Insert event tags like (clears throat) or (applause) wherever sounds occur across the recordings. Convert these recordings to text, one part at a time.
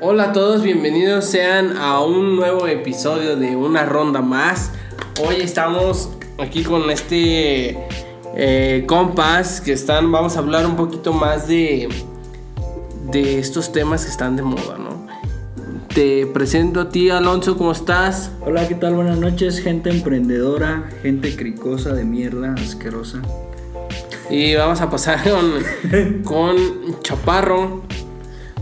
Hola a todos, bienvenidos sean a un nuevo episodio de una ronda más. Hoy estamos aquí con este eh, compas que están, vamos a hablar un poquito más de, de estos temas que están de moda, ¿no? Te presento a ti, Alonso, ¿cómo estás? Hola, ¿qué tal? Buenas noches, gente emprendedora, gente cricosa de mierda, asquerosa. Y vamos a pasar con, (laughs) con Chaparro.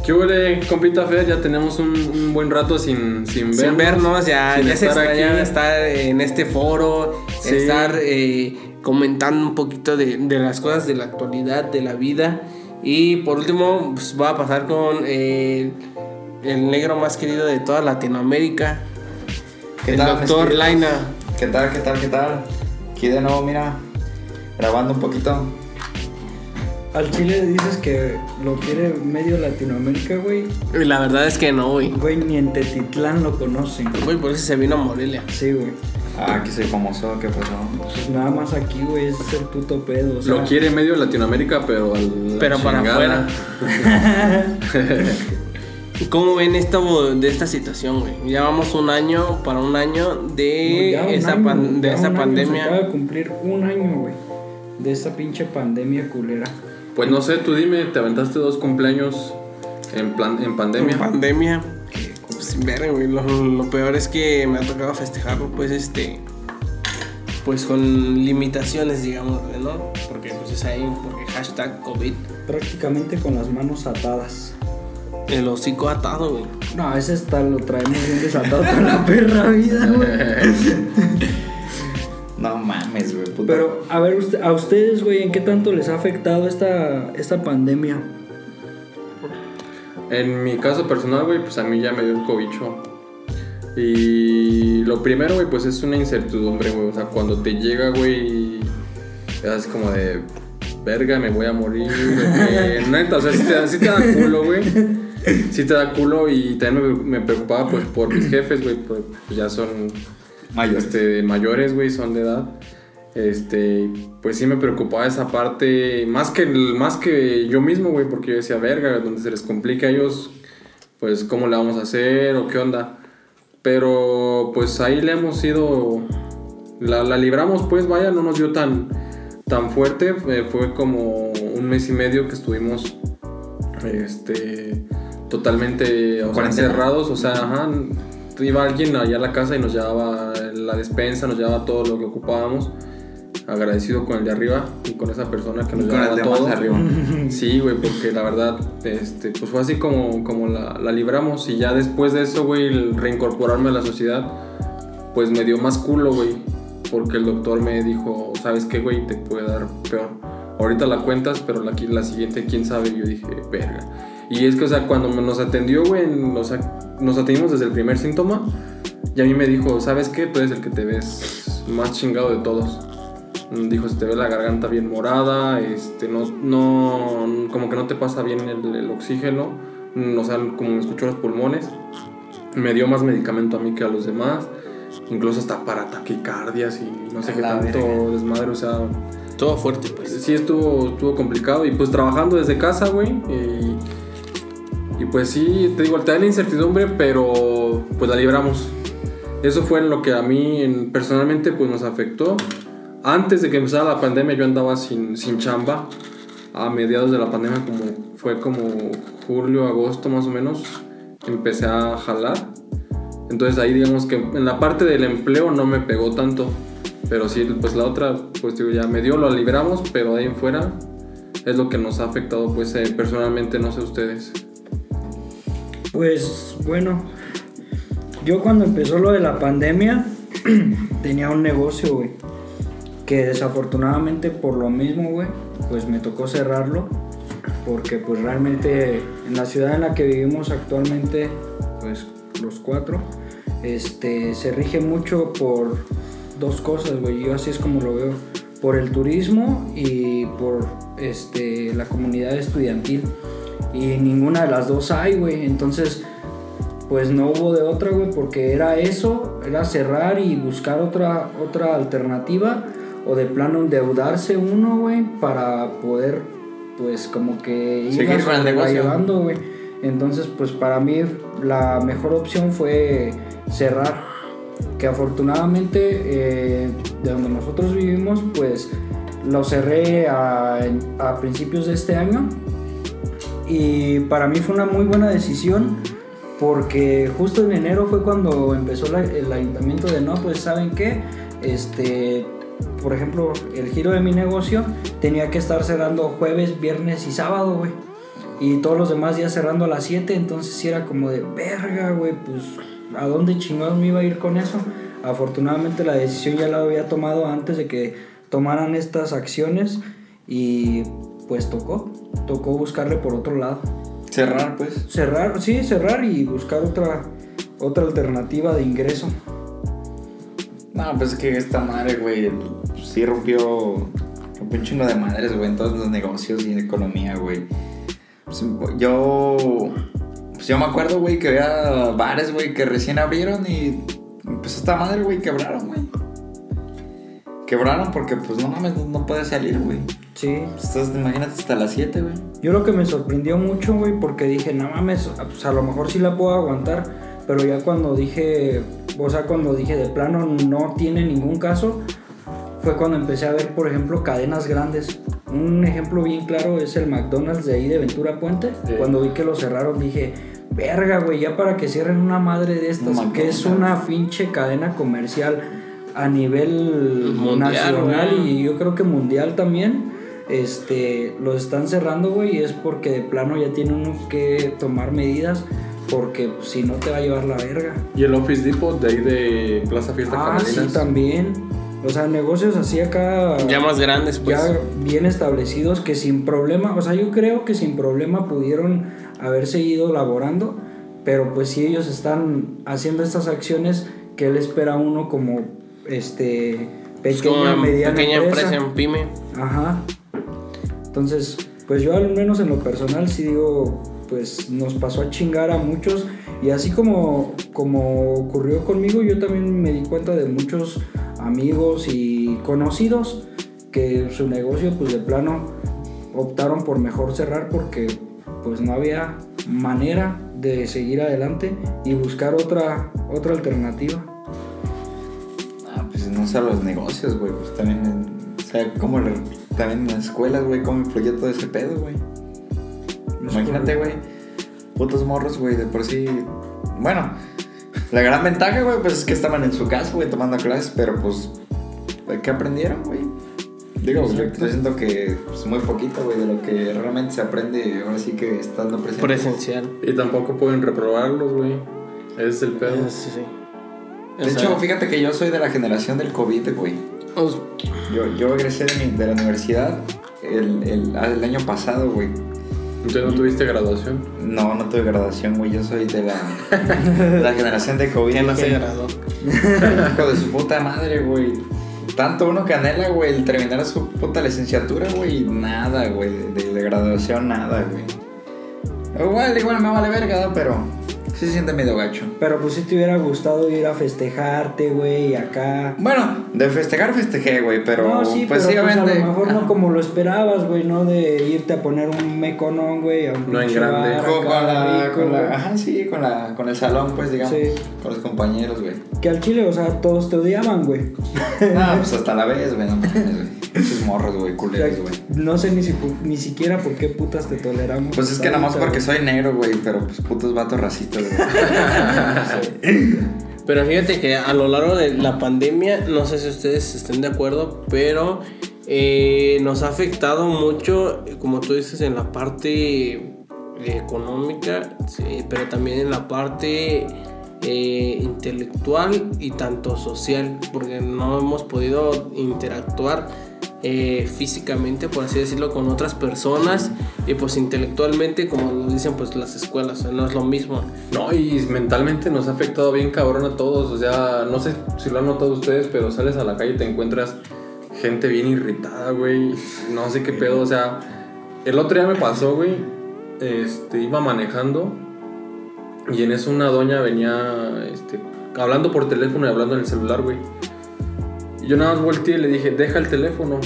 ¿Qué huele, compita Fer? Ya tenemos un, un buen rato sin, sin vernos. Sin vernos, ya, sin ya se estar extraña aquí. estar en este foro, Sí. estar eh, comentando un poquito de, de las cosas de la actualidad, de la vida. Y por último, pues va a pasar con eh, el negro más querido de toda Latinoamérica, ¿Qué el tal, doctor Laina. ¿Qué tal, qué tal, qué tal? Aquí de nuevo, mira, grabando un poquito. Al Chile dices que lo quiere medio Latinoamérica, güey. Y la verdad es que no, güey. Güey, ni en Tetitlán lo conocen. Güey, por eso se vino a Morelia. Sí, güey. Ah, aquí soy famoso, ¿qué pasó? Pues nada más aquí, güey, ese es el puto pedo. o sea, Lo quiere medio Latinoamérica, pero al. Pero para afuera. (laughs) ¿Cómo ven esto de esta situación, güey? Ya vamos un año para un año de un esa, año, pan- de esa un año, Se pandemia. acaba de cumplir un año, güey. De esta pinche pandemia culera. Pues no sé, tú dime, te aventaste dos cumpleaños en, plan, en pandemia. En pandemia. Pues, verga, güey. Lo, lo peor es que me ha tocado festejarlo, pues, este. Pues con limitaciones, digamos, ¿no? Porque, pues, es ahí, porque hashtag COVID. Prácticamente con las manos atadas. El hocico atado, güey. No, ese está, lo traemos bien desatado toda la perra vida, güey. (laughs) No mames, güey, puta. Pero, a ver, usted- a ustedes, güey, ¿en qué tanto les ha afectado esta, esta pandemia? En mi caso personal, güey, pues a mí ya me dio el cobicho. Y lo primero, güey, pues es una incertidumbre, güey. O sea, cuando te llega, güey, es como de, verga, me voy a morir. güey. (laughs) Neta, o sea, sí te, da- sí te da culo, güey. Sí te da culo y también me, me preocupaba, pues, por mis jefes, güey, pues ya son Mayores. este, mayores, güey, son de edad. Este, pues sí me preocupaba esa parte, más que, más que yo mismo, güey, porque yo decía, verga, donde se les complica a ellos, pues cómo le vamos a hacer o qué onda. Pero pues ahí le hemos ido, la, la libramos, pues vaya, no nos dio tan, tan fuerte, eh, fue como un mes y medio que estuvimos, este, totalmente o sea, Cuarentena. encerrados, o sea, ajá, iba alguien allá a la casa y nos llevaba la despensa, nos llevaba todo lo que ocupábamos. Agradecido con el de arriba y con esa persona que nos Con el llevaba de todo. más arriba. (laughs) Sí, güey, porque la verdad, este, pues fue así como, como la, la libramos. Y ya después de eso, güey, el reincorporarme a la sociedad, pues me dio más culo, güey. Porque el doctor me dijo, ¿sabes qué, güey? Te puede dar peor. Ahorita la cuentas, pero la, la siguiente, quién sabe. Y yo dije, verga. Y es que, o sea, cuando nos atendió, güey, sea, nos atendimos desde el primer síntoma. Y a mí me dijo, ¿sabes qué? Tú eres el que te ves más chingado de todos. Mm, Dijo, se te ve la garganta bien morada, este, no, no, como que no te pasa bien el, el oxígeno, mm, o sea, como me escuchó los pulmones. Me dio más medicamento a mí que a los demás, incluso hasta para taquicardias y no sé A qué tanto verga. desmadre, o sea, Todo fuerte, pues. sí estuvo, estuvo complicado y pues trabajando desde casa, güey. Y, y pues sí, te digo, te da la incertidumbre, pero pues la libramos. Eso fue lo que a mí en- personalmente pues nos afectó. Antes de que empezara la pandemia yo andaba sin, sin chamba. A mediados de la pandemia como fue como julio, agosto más o menos, empecé a jalar. Entonces ahí digamos que en la parte del empleo no me pegó tanto. Pero sí, pues la otra, pues digo, ya me dio, lo libramos, pero ahí en fuera es lo que nos ha afectado, pues eh, personalmente, no sé ustedes. Pues bueno, yo cuando empezó lo de la pandemia (clears throat) tenía un negocio, güey. Que desafortunadamente por lo mismo, güey, pues me tocó cerrarlo. Porque pues realmente en la ciudad en la que vivimos actualmente, pues los cuatro, este, se rige mucho por dos cosas, güey. Yo así es como lo veo. Por el turismo y por este, la comunidad estudiantil. Y ninguna de las dos hay, güey. Entonces, pues no hubo de otra, güey, porque era eso, era cerrar y buscar otra, otra alternativa. O de plano endeudarse uno, güey, para poder, pues como que Seguir con el negocio. llevando, güey. Entonces, pues para mí la mejor opción fue cerrar. Que afortunadamente eh, de donde nosotros vivimos, pues lo cerré a, a principios de este año. Y para mí fue una muy buena decisión porque justo en enero fue cuando empezó el ayuntamiento de no, pues saben qué, este, por ejemplo, el giro de mi negocio tenía que estar cerrando jueves, viernes y sábado, güey. Y todos los demás días cerrando a las 7, entonces sí era como de verga, güey, pues ¿a dónde chingados me iba a ir con eso? Afortunadamente la decisión ya la había tomado antes de que tomaran estas acciones y pues tocó, tocó buscarle por otro lado. Cerrar, pues. Cerrar, sí, cerrar y buscar otra, otra alternativa de ingreso. No, pues es que esta madre, güey, sí rompió, rompió un chingo de madres, güey, en todos los negocios y en economía, güey. Pues, yo, pues yo me acuerdo, güey, que había bares, güey, que recién abrieron y pues esta madre, güey, quebraron, güey. Quebraron porque, pues no mames, no, no puede salir, güey. Sí. Entonces, imagínate hasta las 7, güey. Yo lo que me sorprendió mucho, güey, porque dije, no mames, pues a lo mejor sí la puedo aguantar, pero ya cuando dije, o sea, cuando dije de plano no tiene ningún caso, fue cuando empecé a ver, por ejemplo, cadenas grandes. Un ejemplo bien claro es el McDonald's de ahí de Ventura Puente. Sí. Cuando vi que lo cerraron dije, verga, güey, ya para que cierren una madre de estas, que es una pinche cadena comercial a nivel Mundial, nacional güey. y yo creo que mundial también. Este, los están cerrando, güey, y es porque de plano ya tiene uno que tomar medidas, porque pues, si no te va a llevar la verga. Y el Office Depot de ahí de Plaza Fiesta Ah, sí, Camerinas. también. O sea, negocios así acá. Ya más grandes, pues. ya bien establecidos que sin problema, o sea, yo creo que sin problema pudieron haber seguido laborando, pero pues si ellos están haciendo estas acciones, ¿qué le espera a uno como este Es pequeña, como mediana pequeña empresa? empresa en pyme. Ajá. Entonces, pues yo al menos en lo personal sí digo, pues nos pasó a chingar a muchos y así como, como ocurrió conmigo, yo también me di cuenta de muchos amigos y conocidos que su negocio pues de plano optaron por mejor cerrar porque pues no había manera de seguir adelante y buscar otra, otra alternativa. Ah, pues no solo los negocios, güey, pues también, en- o sea, como también en las escuelas, güey, cómo influyó todo ese pedo, güey. Imagínate, güey, putos morros, güey, de por sí, bueno, la gran ventaja, güey, pues es que estaban en su casa, güey, tomando clases, pero pues, ¿de qué aprendieron, güey? Digo, yo, yo siento que es muy poquito, güey, de lo que realmente se aprende, ahora sí que estando presente. Presencial. Y tampoco pueden reprobarlos, güey. Ese es el pedo. Sí, sí. De O sea, hecho, fíjate que yo soy de la generación del COVID, güey. os- Yo, yo egresé de, mi- de la universidad el, el, ah, el año pasado, güey. Entonces no tuviste graduación. No, no tuve graduación, güey. Yo soy de la, de (laughs) la generación de COVID. ¿Quién no se graduó? (laughs) Hijo de su puta madre, güey. Tanto uno que anhela, güey, el terminar su puta licenciatura, güey. Nada, güey. De, de graduación, nada, güey. Igual, igual me vale verga, ¿no? pero sí se siente medio gacho. Pero pues si te hubiera gustado ir a festejarte, güey, acá. Bueno, de festejar festejé, güey, pero no, sí, pues pero sí, pues, a obviamente- lo mejor Ajá. no como lo esperabas, güey, no de irte a poner un meconón, güey, a un No en grande. acá con la, rico, con la- ajá, sí, con la, con el salón, pues, digamos, Sí. con los compañeros, güey. Que al chile, o sea, todos te odiaban, güey. No, (laughs) pues hasta la vez, güey, no. Esos morros, güey, O sea, culeros, güey. no sé ni, si, ni siquiera por qué putas te toleramos. Pues es que nada más porque soy negro, güey, pero pues putos vatos racistas. (laughs) Pero fíjate que a lo largo de la pandemia, no sé si ustedes estén de acuerdo, pero eh, nos ha afectado mucho, como tú dices, en la parte económica, sí, pero también en la parte eh, intelectual y tanto social, porque no hemos podido interactuar eh, físicamente, por así decirlo, con otras personas y pues intelectualmente, como lo dicen pues las escuelas, no es lo mismo. No, y mentalmente nos ha afectado bien cabrón a todos. O sea, no sé si lo han notado ustedes, pero sales a la calle y te encuentras gente bien irritada, güey. No sé qué pedo. O sea, el otro día me pasó, güey. Este, iba manejando y en eso una doña venía este, hablando por teléfono y hablando en el celular, güey. Y yo nada más volteé y le dije, deja el teléfono.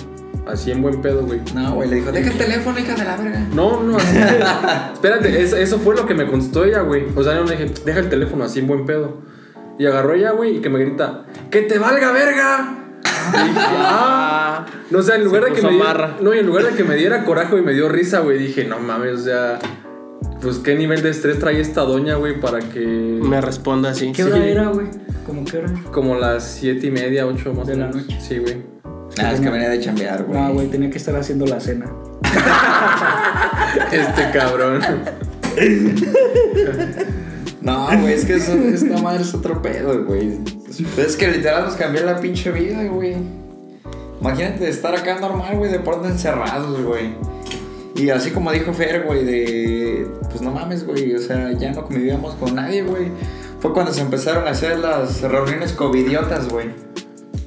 Así en buen pedo, güey. No, güey, le dijo, deja el teléfono, hija de la verga. No, no, (laughs) así. Espérate, eso, eso fue lo que me contestó ella, güey. O sea, yo le dije, deja el teléfono así en buen pedo. Y agarró ella, güey, y que me grita, ¡que te valga verga! Y dije, ah. No, o sea, en lugar Se de que me diera. No, y en lugar de que me diera coraje y me dio risa, güey, dije, no mames, o sea, pues qué nivel de estrés trae esta doña, güey, para que. Me responde así. ¿Qué Sí. hora era, güey? ¿Cómo qué hora? Como las siete y media, ocho más De o la noche. Sí, güey. Ah, es que venía de chambear, güey. Ah, güey, tenía que estar haciendo la cena. (laughs) Este cabrón. (laughs) No, güey, es que eso- esta madre es otro pedo, güey. Es que literal nos cambió la pinche vida, güey. Imagínate estar acá normal, güey, de pronto encerrados, güey. Y así como dijo Fer, güey, de. Pues no mames, güey. O sea, ya no convivíamos con nadie, güey. Fue cuando se empezaron a hacer las reuniones covidiotas, güey.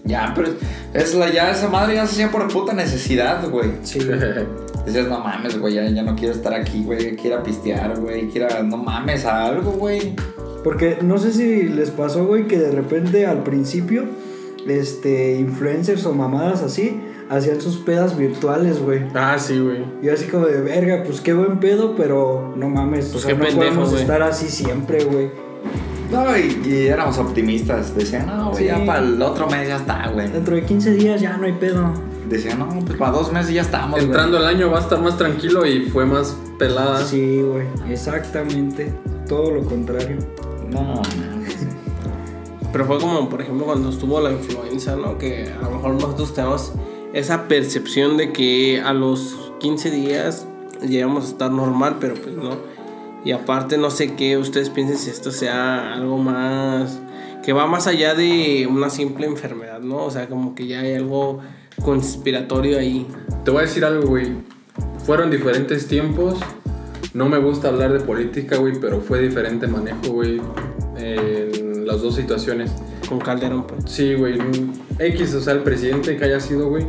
Ya, pero es la, ya esa madre ya se hacía por puta necesidad, güey. Sí. (laughs) Decías, no mames, güey, ya, ya no quiero estar aquí, güey. Quiero pistear, güey. Quiero, no mames, a algo, güey. Porque no sé si les pasó, güey, que de repente al principio, este, influencers o mamadas así, hacían sus pedas virtuales, güey. ah, sí, güey. Y así como de verga, pues qué buen pedo, pero no mames, Pues o sea, qué no pendejo, podemos güey. estar así siempre, güey. No, y, y éramos optimistas. Decían, no, güey, Sí. ya para el otro mes ya está, güey. Dentro de 15 días ya no hay pedo. Decían, no, pues para dos meses ya estamos, güey. Entrando el año va a estar más tranquilo y fue más pelada. Sí, güey, exactamente. Todo lo contrario. No, mames. Pero fue como, por ejemplo, cuando estuvo la influenza, ¿no? Que a lo mejor nosotros tenemos esa percepción de que a los 15 días llegamos a estar normal, pero pues no. Y aparte, no sé qué ustedes piensen si esto sea algo más. que va más allá de una simple enfermedad, ¿no? O sea, como que ya hay algo conspiratorio ahí. Te voy a decir algo, güey. Fueron diferentes tiempos. No me gusta hablar de política, güey, pero fue diferente manejo, güey, en las dos situaciones. Con Calderón, pues. Sí, güey. X, o sea, el presidente que haya sido, güey.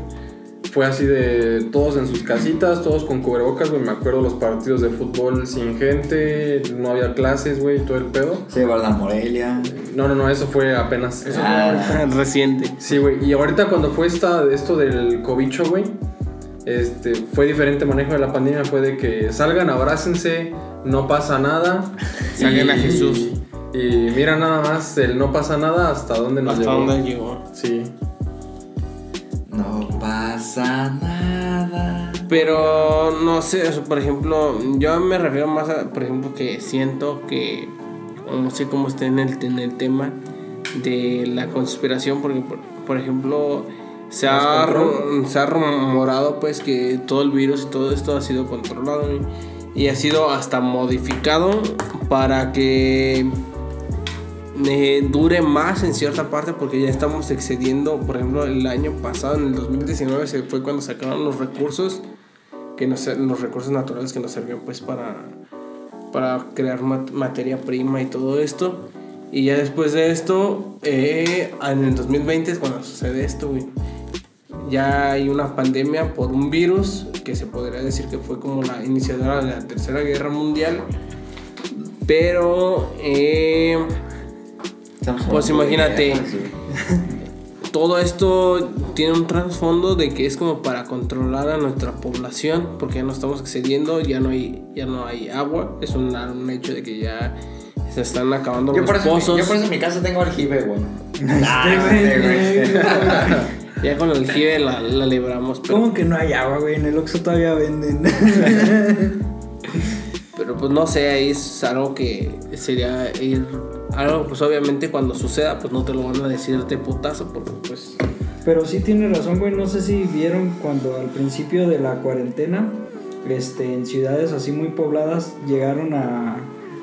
Fue así de todos en sus casitas, todos con cubrebocas, güey. Me acuerdo los partidos de fútbol sin gente, no había clases, güey, todo el pedo. Se a la Morelia. No, no, no, eso fue apenas. Eso fue Ah. ahorita. (laughs) Reciente. Sí, güey. Y ahorita cuando fue esta, esto del cobicho, güey, este, fue diferente manejo de la pandemia. Fue de que salgan, abrácense, no pasa nada. (laughs) Salgan a Jesús. Y mira nada más el no pasa nada hasta dónde nos ¿Hasta llevó. dónde llegó? Sí. No pasa nada. Pero no sé, por ejemplo, yo me refiero más a, por ejemplo, que siento que, no sé cómo esté en el, en el tema de la conspiración, porque, por, por ejemplo, se ha, se ha rumorado pues que todo el virus y todo esto ha sido controlado y ha sido hasta modificado para que eh, dure más en cierta parte porque ya estamos excediendo, por ejemplo, el año pasado, en el 2019, se fue cuando sacaron los recursos, que nos, los recursos naturales que nos servían pues para, para crear mat- materia prima y todo esto. Y ya después de esto, eh, en el 2020 es cuando sucede esto, güey. Ya hay una pandemia por un virus que se podría decir que fue como la iniciadora de la Tercera Guerra Mundial. Pero eh, Pues imagínate. (laughs) todo esto tiene un trasfondo de que es como para controlar a nuestra población, porque ya no estamos excediendo, ya no hay, ya no hay agua, es un, un hecho de que ya se están acabando Yo los por, eso, pozos. yo por eso en mi casa tengo aljibe, güey. (laughs) Este, güey, Ya con el jibe la, la libramos, pero, ¿Cómo que no hay agua, güey? En el Oxxo todavía venden. (laughs) pero pues no sé, ahí es algo que sería ir, algo pues obviamente cuando suceda pues no te lo van a decir de putazo, porque pues Pero sí tiene razón, güey. No sé si vieron cuando al principio de la cuarentena, este, en ciudades así muy pobladas, llegaron a,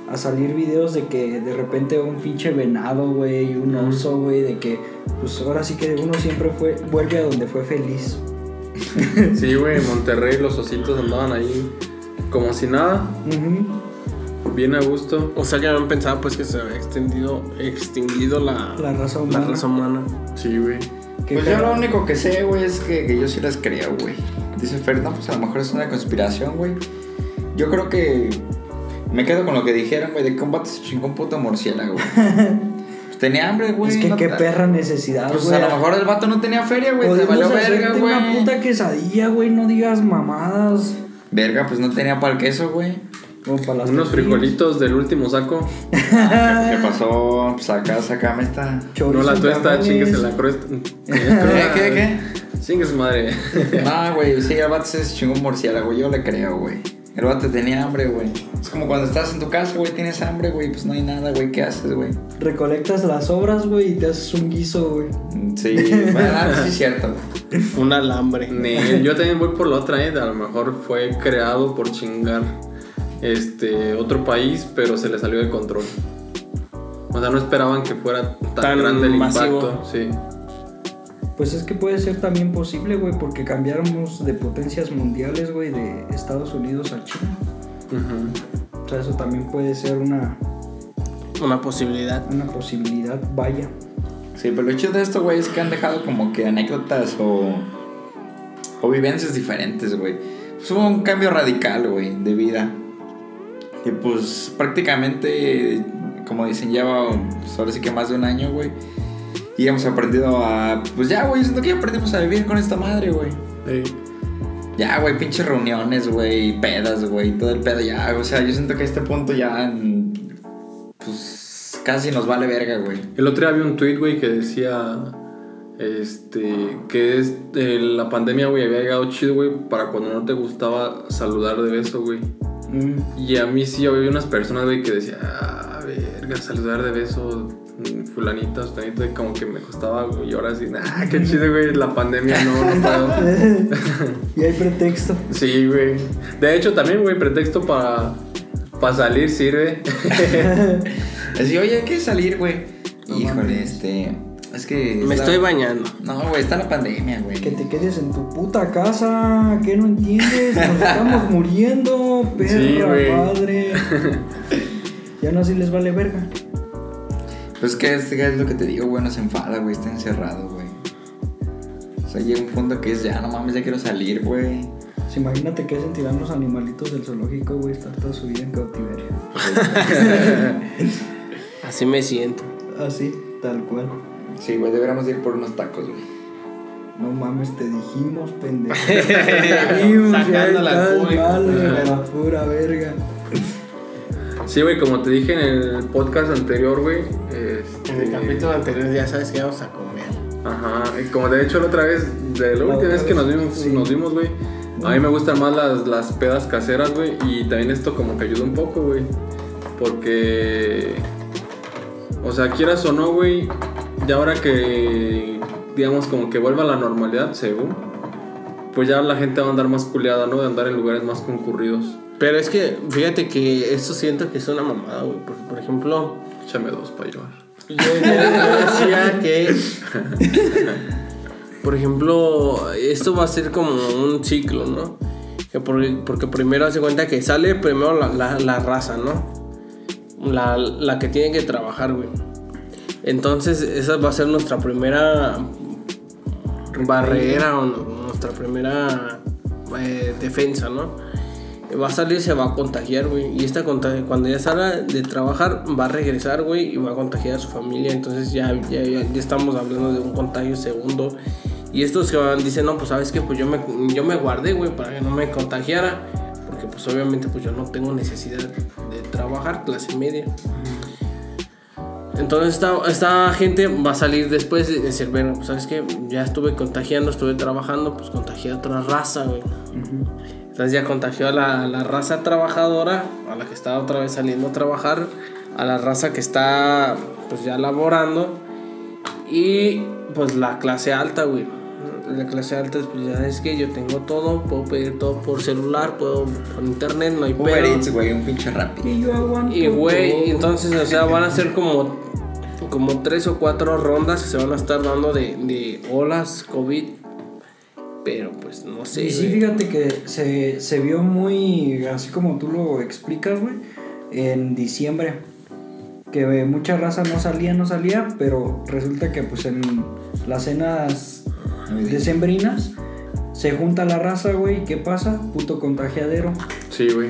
a salir videos de que de repente un pinche venado, güey, y un oso, güey, de que, pues ahora sí que uno siempre fue, vuelve a donde fue feliz. (laughs) Sí, güey, en Monterrey los ositos andaban ahí como si nada, Ujú. Bien a gusto. o sea que habían pensado pues que se había extendido, extinguido la, La raza la humana. raza humana. Sí, güey. Pues yo lo único que sé, güey, es que, que yo sí las creo, güey. Dice Fer, no, pues a lo mejor es una conspiración, güey. Yo creo que me quedo con lo que dijeron, güey, de que un vato se chingó un puto murciélago. güey. Pues (laughs) tenía hambre, güey. es que no qué perra necesidad, Pues güey. a lo mejor el vato no tenía feria, güey. Te valió verga, hacerte una güey. puta quesadilla, güey, no digas mamadas. Verga, pues no tenía para el queso, güey. Unos frijolitos del último saco. ¿Qué (laughs) pasó? Pues acá, sacame esta. Chorizo no la tuesta, chingues en la cresta. (laughs) ¿Qué, qué, qué? Chingues madre. No, (laughs) güey, sí, el vato se chingó un murciélago, yo le creo, güey. El vato tenía hambre, güey. Es como cuando estás en tu casa, güey, tienes hambre, güey, pues no hay nada, güey, ¿qué haces, güey? Recolectas las sobras, güey, y te haces un guiso, güey. Sí, bueno, sí es cierto, güey. Un alambre. Yo también voy por la otra, ¿eh? A lo mejor fue creado por chingar este otro país, pero se le salió de control. O sea, no esperaban que fuera tan, Tan grande el masivo. impacto. Sí. Pues es que puede ser también posible, güey, porque cambiáramos de potencias mundiales, güey, de Estados Unidos a China. O sea, eso también puede ser una, Una posibilidad. una posibilidad, vaya. Sí, pero lo chido de esto, güey, es que han dejado como que anécdotas o, o vivencias diferentes, güey. Pues hubo un cambio radical, güey, de vida. Y pues prácticamente, como dicen, lleva pues, ahora sí que más de un año, güey. Y hemos aprendido a. Pues ya, güey, siento que ya aprendimos a vivir con esta madre, güey. Ya, güey, pinches reuniones, güey, pedas, güey, todo el pedo ya. O sea, yo siento que a este punto ya. Pues casi nos vale verga, güey. El otro día vi un tweet, güey, que decía. Este. Que es. eh, la pandemia, güey, había llegado chido, güey, para cuando no te gustaba saludar de beso, güey. Mm. Y a mí sí había unas personas, güey, que decían, ah, verga, saludar de beso, fulanita, fulanita, y como que me costaba, güey. Y ahora sí, ah, qué (laughs) chido, güey, la pandemia, no, no puedo. (laughs) y hay pretexto. Sí, güey. De hecho, también, güey, pretexto para, para salir sirve. (laughs) Así, oye, hay que salir, güey. No Híjole, mames. este. Es que. Me estoy bañando. No, güey, está la pandemia, güey. Que te quedes en tu puta casa, ¿qué no entiendes? Nos estamos (laughs) muriendo, perra Sí, madre. Ya no así les vale verga. Pues que es, es lo que te digo, güey, no se enfada, güey, está encerrado, güey. O sea, llega un punto que es ya, no mames, ya quiero salir, güey. Pues imagínate qué sentirán los animalitos del zoológico, güey, estar toda su vida en cautiverio. (laughs) Así me siento. Así, tal cual. Sí, güey, deberíamos ir por unos tacos, güey. No mames, te dijimos, pendejo. (laughs) Mal, la pura verga. Sí, güey, como te dije en el podcast anterior, güey. este, En el capítulo anterior ya sabes que vamos a comer. Ajá, y como de hecho la otra vez, de la La última vez que nos vimos, sí. nos vimos, güey. A mí me gustan más las, las pedas caseras, güey. Y también esto como que ayuda un poco, güey. Porque... O sea, quieras o no, güey. Ya ahora que, digamos, como que vuelva a la normalidad, según. Pues ya la gente va a andar más culeada, ¿no? De andar en lugares más concurridos. Pero es que, fíjate que esto siento que es una mamada, güey. Porque, por ejemplo, Échame dos para llevar. yo, decía que, por ejemplo, esto va a ser como un ciclo, ¿no? Que por- porque primero hace cuenta que sale primero la, la- la raza, ¿no? La, la que tiene que trabajar, güey. Entonces, esa va a ser nuestra primera barrera o nuestra primera eh, defensa, ¿no? Va a salir, se va a contagiar, güey. Y esta cuando ya salga de trabajar, va a regresar, güey, y va a contagiar a su familia. Entonces ya, ya, ya- ya estamos hablando de un contagio segundo. Y estos que van, dicen, no, pues sabes que pues yo me, yo me guardé, güey, para que no me contagiara. Porque pues obviamente pues yo no tengo necesidad de trabajar, clase media. Entonces esta, esta gente va a salir después de decir, bueno, pues sabes que ya estuve contagiando, estuve trabajando, pues contagié a otra raza, güey. Entonces ya contagió a la, la raza trabajadora, a la que está otra vez saliendo a trabajar, a la raza que está pues ya laborando y pues la clase alta, güey. La clase alta pues ya es que yo tengo todo, puedo pedir todo por celular, puedo por internet, no hay Uber pedo. Eats, güey, un pinche rápido. Y yo aguanto. Y güey, entonces, o sea, van a ser como, como tres o cuatro rondas que se van a estar dando de, de olas COVID. Pero pues no sé. Y sí, güey. fíjate que se, se vio muy, así como tú lo explicas, güey, en diciembre. Que mucha raza no salía, no salía, pero resulta que pues en las cenas decembrinas se junta la raza, güey, ¿y qué pasa? Puto contagiadero. Sí, güey.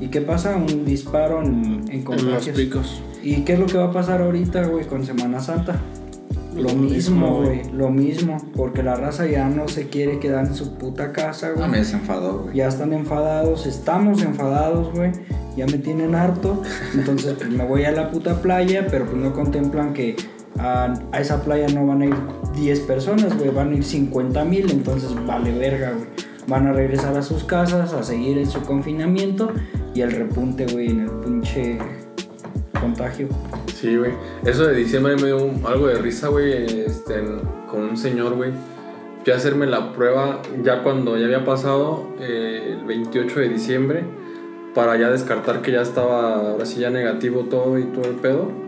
¿Y qué pasa? Un disparo en, en En los contagios. picos. ¿Y qué es lo que va a pasar ahorita, güey, con Semana Santa? Lo, mismo, güey, lo mismo, porque la raza ya no se quiere quedar en su puta casa, Ah, güey. me desenfadó, güey. Ya están enfadados, estamos enfadados, güey. Ya me tienen harto. Entonces, pues me voy a la puta playa, pero pues no contemplan que a, esa playa no van a ir 10 personas, güey. Van a ir 50 mil, entonces vale verga, güey. Van a regresar a sus casas, a seguir en su confinamiento y el repunte, güey, en el pinche contagio. Sí, güey. Eso de diciembre me dio algo de risa, güey, este, con un señor, güey. Fui a hacerme la prueba ya cuando ya había pasado eh, el 28 de diciembre para ya descartar que ya estaba, ahora sí ya negativo todo y todo el pedo.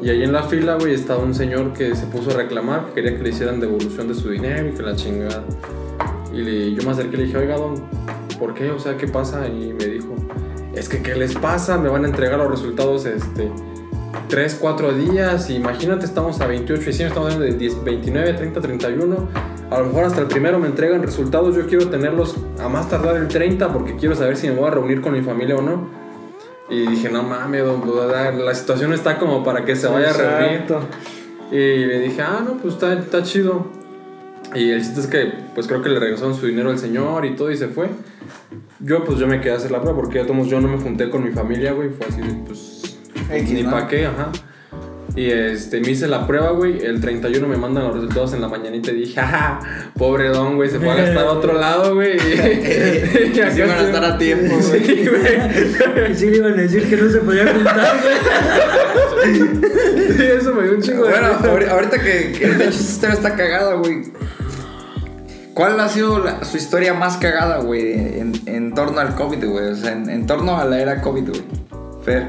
Y ahí en la fila, güey, estaba un señor que se puso a reclamar, que quería que le hicieran devolución de su dinero y que la chingada. Y le- yo me acerqué y le dije, oiga, don, ¿por qué? O sea, ¿qué pasa? Y me dijo, es que ¿qué les pasa? Me van a entregar los resultados, este, 3, 4 días. Imagínate, estamos a 28 de diciembre, estamos hablando de 10, 29, 30, 31. A lo mejor hasta el primero me entregan resultados. Yo quiero tenerlos a más tardar el 30 porque quiero saber si me voy a reunir con mi familia o no. Y dije, no mames, don, pues, la situación está como para que se vaya a reunir. Exacto. Y le dije, ah, no, pues está, está chido. Y el chiste es que, pues creo que le regresaron su dinero al señor y todo y se fue. Yo, pues yo me quedé a hacer la prueba porque ya tomos, yo no me junté con mi familia, güey. Fue así, de, pues, X, ni ¿no? pa' qué, ajá. Y este, me hice la prueba, güey. El 31 me mandan los resultados en la mañanita y dije, (laughs) jaja, pobre don, güey, se fue a gastar a otro lado, güey. (laughs) y Sí van a estar a tiempo, güey. Sí, güey. Sí le iban a decir que no se podía juntar, güey. Sí, eso me dio un chingo de Bueno, risa. ahori- ahorita que, que de hecho historia está cagada, güey. ¿Cuál ha sido la- su historia más cagada, güey, en, en torno al COVID, güey? O sea, en, en torno a la era COVID, güey. Fer.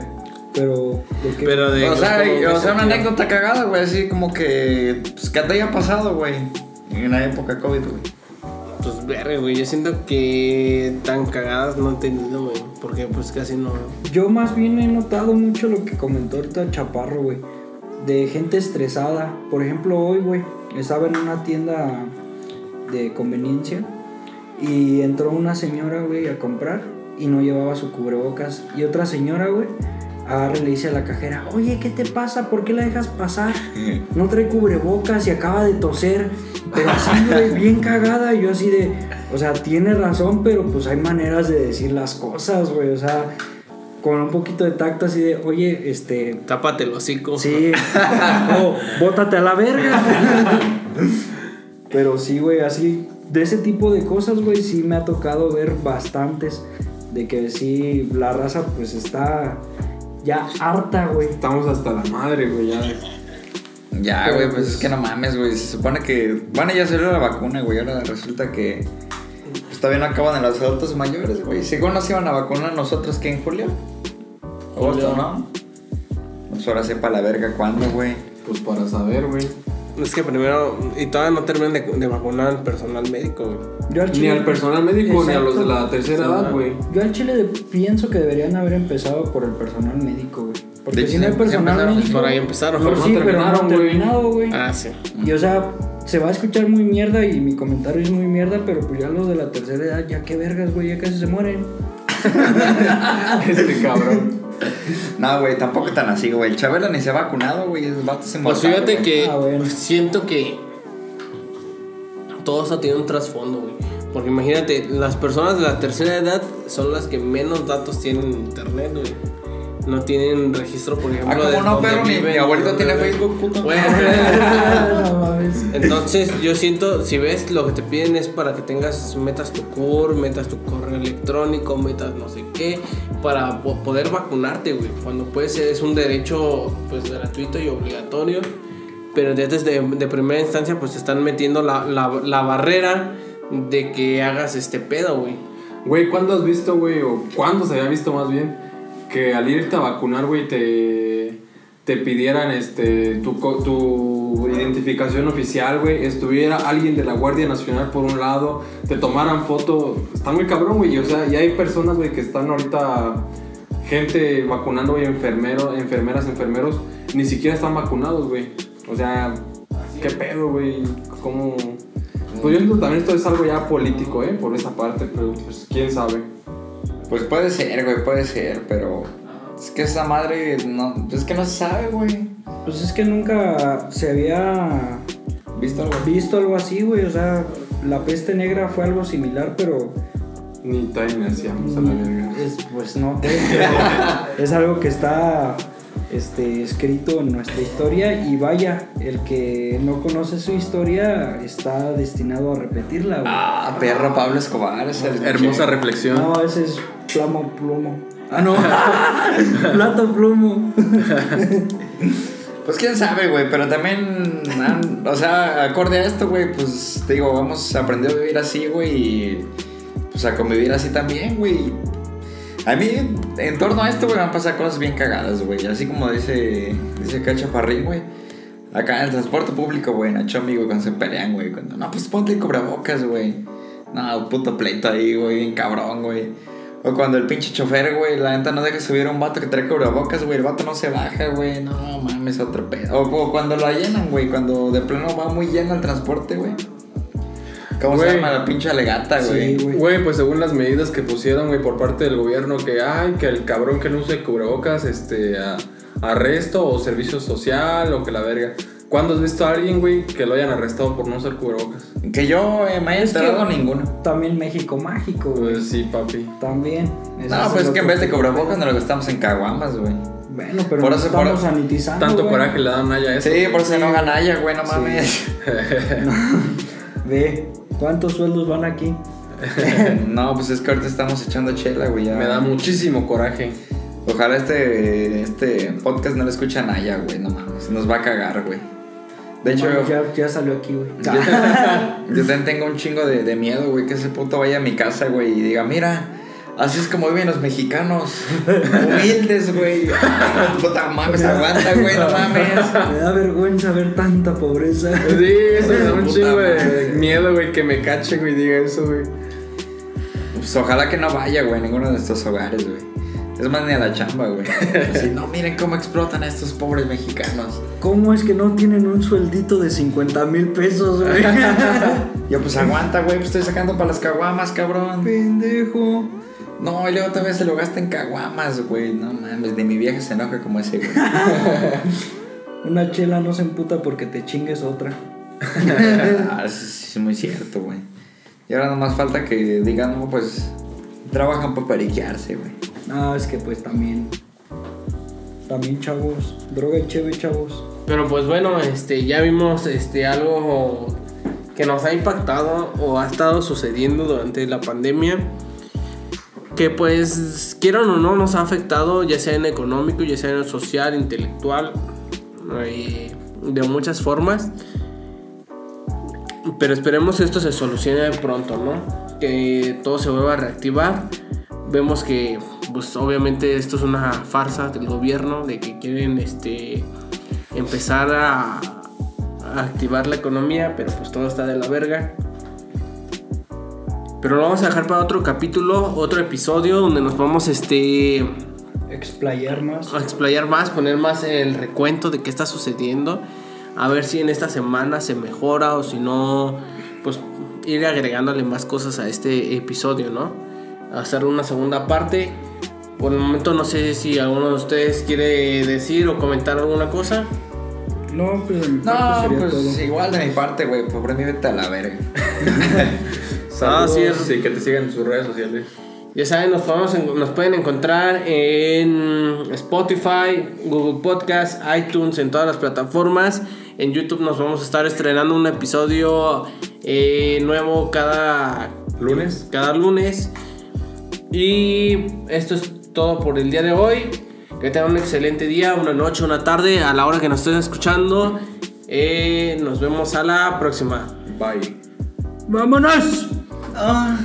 Pero, ¿de qué? Pero de. O sea, ¿cómo y- o sea, una anécdota cagada, güey, así como que, pues, que te haya pasado, güey, en la época COVID, güey. Pues verga, güey. Yo siento que tan cagadas no he tenido, güey. Porque pues casi no. Yo más bien he notado mucho lo que comentó ahorita Chaparro, güey. De gente estresada. Por ejemplo, hoy, güey, estaba en una tienda de conveniencia y entró una señora, güey, a comprar y no llevaba su cubrebocas. Y otra señora, güey, agarra y le dice a la cajera, oye, ¿qué te pasa? ¿Por qué la dejas pasar? (laughs) No trae cubrebocas y acaba de toser. Pero así, güey, bien cagada. Y yo así de, o sea, tiene razón, pero pues hay maneras de decir las cosas, güey. O sea, con un poquito de tacto así de, oye, este, Tápate el hocico. sí, o bótate a la verga. Pero sí, güey, así, de ese tipo de cosas, güey, sí me ha tocado ver bastantes. De que sí, la raza pues está ya harta, güey. Estamos hasta la madre, güey, ya. Ya, Pero, güey, pues pues- es que no mames, güey. Se supone que. Bueno, ya salió la vacuna, güey. Ahora resulta que. Pues todavía no acaban en los adultos mayores, güey. Según nos iban a vacunar nosotros, ¿qué en julio? Agosto, ¿no? Pues ahora sepa la verga cuándo, güey. Pues para saber, güey. Es que primero. Y todavía no terminan de, de vacunar al personal médico, güey. Yo al Ni chile- al personal médico ni a los de la tercera Sí, edad, güey. Yo al chile de- pienso que deberían haber empezado por el personal médico, güey. Porque De si no hay personal médico. Por ahí empezaron. No, Pero no sí, pero no terminaron, güey. Ah, sí. Y o sea, se va a escuchar muy mierda y mi comentario es muy mierda, pero pues ya los de la tercera edad, ya qué vergas, güey, ya casi se mueren. (laughs) Este cabrón. (laughs) No, güey, tampoco tan así, güey. El Chabela ni se ha vacunado, güey. El vato se Pues fíjate güey. que Ah, bueno. siento que todo eso tiene un trasfondo, güey. Porque imagínate, las personas de la tercera edad son las que menos datos tienen en internet, güey. No tienen registro, por ejemplo, Ah, ¿cómo de no, pero mi- mi abuelito tiene. Facebook, puto. Bueno, (laughs) entonces yo siento, si ves, lo que te piden es para que tengas, metas tu CUR, metas tu correo electrónico, metas no sé qué, para po- poder vacunarte, güey. Cuando puede ser, es un derecho, pues, gratuito y obligatorio. Pero desde de primera instancia, pues, te están metiendo la, la, la barrera de que hagas este pedo, güey. Güey, ¿cuándo has visto, güey? O cuándo se había visto más bien que al irte a vacunar, güey, te, te pidieran este, tu, co- tu identificación oficial, güey, estuviera alguien de la Guardia Nacional por un lado, te tomaran foto, está muy cabrón, güey, o sea, y hay personas, güey, que están ahorita, gente vacunando, güey, enfermeros, enfermeras, enfermeros, ni siquiera están vacunados, güey, o sea, qué pedo, güey, cómo... Pues yo también esto es algo ya político, ¿eh? Por esa parte, pero pues quién sabe. Pues puede ser, güey, puede ser, pero. Es que esa madre, no, es que no se sabe, güey. Pues es que nunca se había ¿Visto algo? visto algo así, güey. O sea, la peste negra fue algo similar, pero Ni time hacíamos a la verga. es, pues no, pues, pero (laughs) es algo que está este, escrito en nuestra historia y vaya, el que no conoce su historia está destinado a repetirla, güey. Ah, perro Pablo Escobar. ese es el Hermosa que- reflexión. No, ese es plamo plomo. Ah, no. (laughs) Plata plomo. Pues quién sabe, güey, pero también, o sea, acorde a esto, güey, pues te digo, hemos aprendido a vivir así, güey, y pues a convivir así también, güey. A mí, en torno a esto, güey, me han pasado cosas bien cagadas, güey, así como dice, dice acá Chaparrín, güey. Acá en el transporte público, güey, Nacho, amigo, cuando se pelean, güey, cuando, no, pues ponte el güey. No, puto pleito ahí, güey, bien cabrón, güey. O cuando el pinche chofer, güey, la neta no deja subir a un vato que trae cubrebocas, güey. El vato no se baja, güey. No mames, otro pedo. O, o cuando lo llenan, güey. Cuando de plano va muy lleno el transporte, güey. ¿Cómo Güey. se llama la pinche alegata, güey? Sí, güey. Güey, pues según las medidas que pusieron, güey, por parte del gobierno, que ay, que el cabrón que no use cubrebocas, este, a- arresto o servicio social o que la verga. ¿Cuándo has visto a alguien, güey, que lo hayan arrestado por no usar cubrebocas? que yo eh, me haya Es que- enterado ninguno. También México mágico, güey. Pues sí, papi. También. Eso No, pues es que en vez de cubrebocas nos lo gastamos en caguamas, güey. Bueno, pero Por eso- por- estamos sanitizando. Tanto güey. coraje le dan a ella eso. Sí, por eso no gana ella, güey, no mames. (laughs) (laughs) Ve, ¿cuántos sueldos van aquí? (laughs) no, pues es que ahorita estamos echando chela, güey. ya. Me da muchísimo coraje. Ojalá este, este podcast no lo escuche a Naya, güey, no mames. Nos va a cagar, güey. De hecho, Mano, ya, ya salió aquí, güey. yo, (laughs) yo también tengo un chingo de, de miedo, güey, que ese puto vaya a mi casa, güey, y diga, mira, así es como viven los mexicanos. Humildes, güey. (laughs) Puta mames, aguanta, güey, no mames. Me da vergüenza ver tanta pobreza. Sí, eso me da (laughs) un chingo de miedo, güey, que me cache, güey, diga eso, güey. Pues ojalá que no vaya, güey, a ninguno de nuestros hogares, güey. Es más, ni a la chamba, güey. (laughs) Así, no, miren cómo explotan a estos pobres mexicanos. ¿Cómo es que no tienen un sueldito de 50 mil pesos, güey? (laughs) Yo, pues aguanta, güey, pues estoy sacando para las caguamas, cabrón. Pendejo. No, y luego otra vez se lo gasta en caguamas, güey. No mames, ni mi vieja se enoja como ese, güey. (laughs) Una chela no se emputa porque te chingues otra. ah, eso sí es muy cierto, güey. Y ahora nomás falta que digan, no, pues trabajan para periquearse, güey. No, es que pues también. También, chavos. Droga y cheve, chavos. Pero pues bueno, este, ya vimos este, algo que nos ha impactado o ha estado sucediendo durante la pandemia. Que pues, quieran o no, nos ha afectado, ya sea en económico, ya sea en social, intelectual, eh, de muchas formas. Pero esperemos que esto se solucione pronto, ¿no? Que todo se vuelva a reactivar. Vemos que, pues obviamente esto es una farsa del gobierno, de que quieren este, empezar a, a activar la economía, pero pues todo está de la verga. Pero lo vamos a dejar para otro capítulo, otro episodio donde nos vamos este, Explayar más. a explayar más, poner más el recuento de qué está sucediendo. A ver si en esta semana se mejora o si no, pues ir agregándole más cosas a este episodio, ¿no? Hacer una segunda parte. Por el momento no sé si alguno de ustedes quiere decir o comentar alguna cosa. No, pues de mi No, parte sería pues todo. igual de mi parte, güey. Pobre mí, vete a la verga. (laughs) Saludos sí, es- y que te sigan en sus redes sociales. Ya saben, nos, podemos nos pueden encontrar en Spotify, Google Podcast, iTunes, en todas las plataformas. En YouTube nos vamos a estar estrenando un episodio eh, nuevo cada, Lunes. cada lunes. Y esto es todo por el día de hoy. Que tengan un excelente día, una noche, una tarde, a la hora que nos estén escuchando. Eh, nos vemos a la próxima. Bye. ¡Vámonos! Ah.